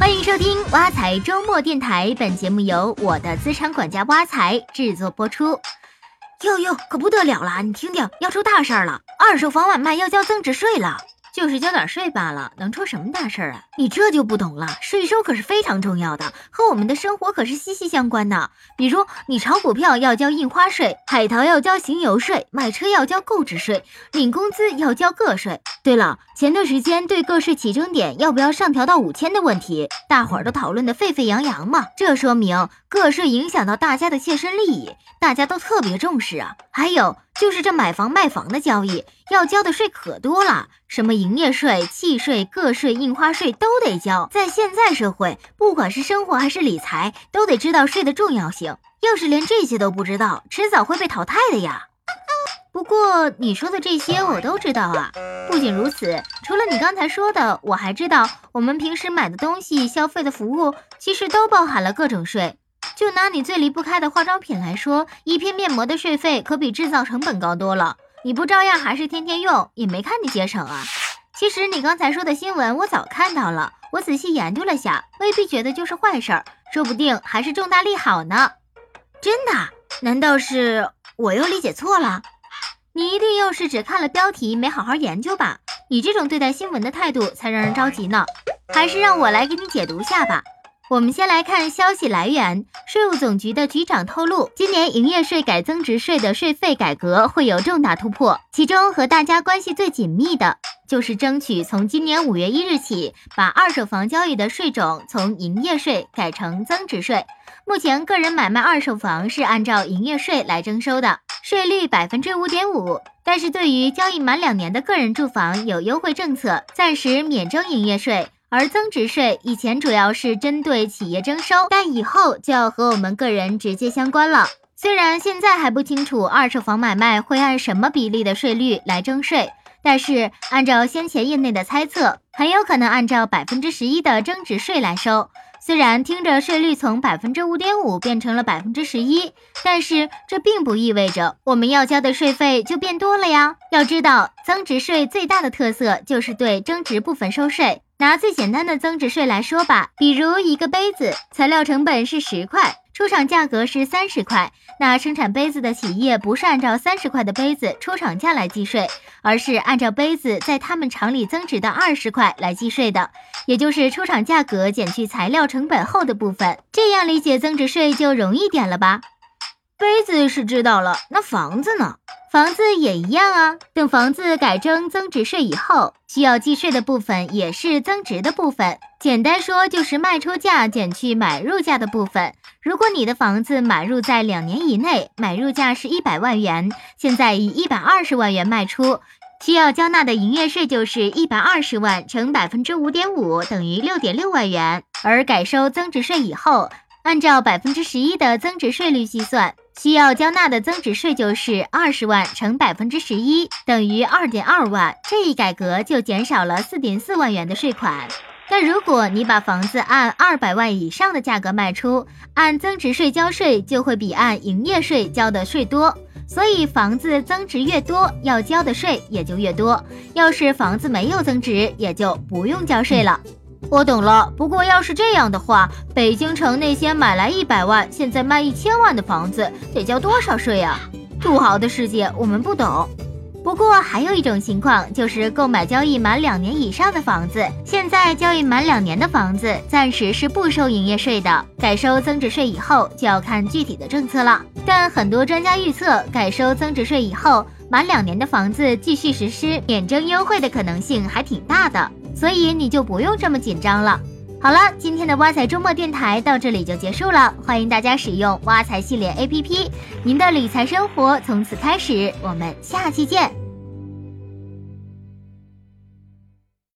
欢迎收听挖财周末电台，本节目由我的资产管家挖财制作播出。哟哟，可不得了了！你听听，要出大事儿了，二手房买卖要交增值税了。就是交点税罢了，能出什么大事儿啊？你这就不懂了，税收可是非常重要的，和我们的生活可是息息相关的。比如你炒股票要交印花税，海淘要交行邮税，买车要交购置税，领工资要交个税。对了，前段时间对个税起征点要不要上调到五千的问题，大伙儿都讨论的沸沸扬扬嘛，这说明个税影响到大家的切身利益，大家都特别重视啊。还有。就是这买房卖房的交易要交的税可多了，什么营业税、契税、个税、印花税都得交。在现在社会，不管是生活还是理财，都得知道税的重要性。要是连这些都不知道，迟早会被淘汰的呀。不过你说的这些我都知道啊。不仅如此，除了你刚才说的，我还知道我们平时买的东西、消费的服务，其实都包含了各种税。就拿你最离不开的化妆品来说，一片面膜的税费可比制造成本高多了。你不照样还是天天用，也没看你节省啊。其实你刚才说的新闻我早看到了，我仔细研究了下，未必觉得就是坏事儿，说不定还是重大利好呢。真的？难道是我又理解错了？你一定又是只看了标题，没好好研究吧？你这种对待新闻的态度才让人着急呢。还是让我来给你解读下吧。我们先来看消息来源，税务总局的局长透露，今年营业税改增值税的税费改革会有重大突破，其中和大家关系最紧密的就是争取从今年五月一日起，把二手房交易的税种从营业税改成增值税。目前个人买卖二手房是按照营业税来征收的，税率百分之五点五，但是对于交易满两年的个人住房有优惠政策，暂时免征营业税。而增值税以前主要是针对企业征收，但以后就要和我们个人直接相关了。虽然现在还不清楚二手房买卖会按什么比例的税率来征税，但是按照先前业内的猜测，很有可能按照百分之十一的增值税来收。虽然听着税率从百分之五点五变成了百分之十一，但是这并不意味着我们要交的税费就变多了呀。要知道，增值税最大的特色就是对增值部分收税。拿最简单的增值税来说吧，比如一个杯子，材料成本是十块，出厂价格是三十块，那生产杯子的企业不是按照三十块的杯子出厂价来计税，而是按照杯子在他们厂里增值的二十块来计税的，也就是出厂价格减去材料成本后的部分。这样理解增值税就容易点了吧？杯子是知道了，那房子呢？房子也一样啊。等房子改征增值税以后，需要计税的部分也是增值的部分。简单说就是卖出价减去买入价的部分。如果你的房子买入在两年以内，买入价是一百万元，现在以一百二十万元卖出，需要交纳的营业税就是一百二十万乘百分之五点五，等于六点六万元。而改收增值税以后，按照百分之十一的增值税率计算。需要交纳的增值税就是二十万乘百分之十一，等于二点二万。这一改革就减少了四点四万元的税款。但如果你把房子按二百万以上的价格卖出，按增值税交税就会比按营业税交的税多。所以房子增值越多，要交的税也就越多。要是房子没有增值，也就不用交税了。我懂了，不过要是这样的话，北京城那些买来一百万，现在卖一千万的房子，得交多少税呀？土豪的世界我们不懂。不过还有一种情况，就是购买交易满两年以上的房子，现在交易满两年的房子暂时是不收营业税的，改收增值税以后就要看具体的政策了。但很多专家预测，改收增值税以后，满两年的房子继续实施免征优惠的可能性还挺大的。所以你就不用这么紧张了。好了，今天的挖财周末电台到这里就结束了。欢迎大家使用挖财系列 APP，您的理财生活从此开始。我们下期见。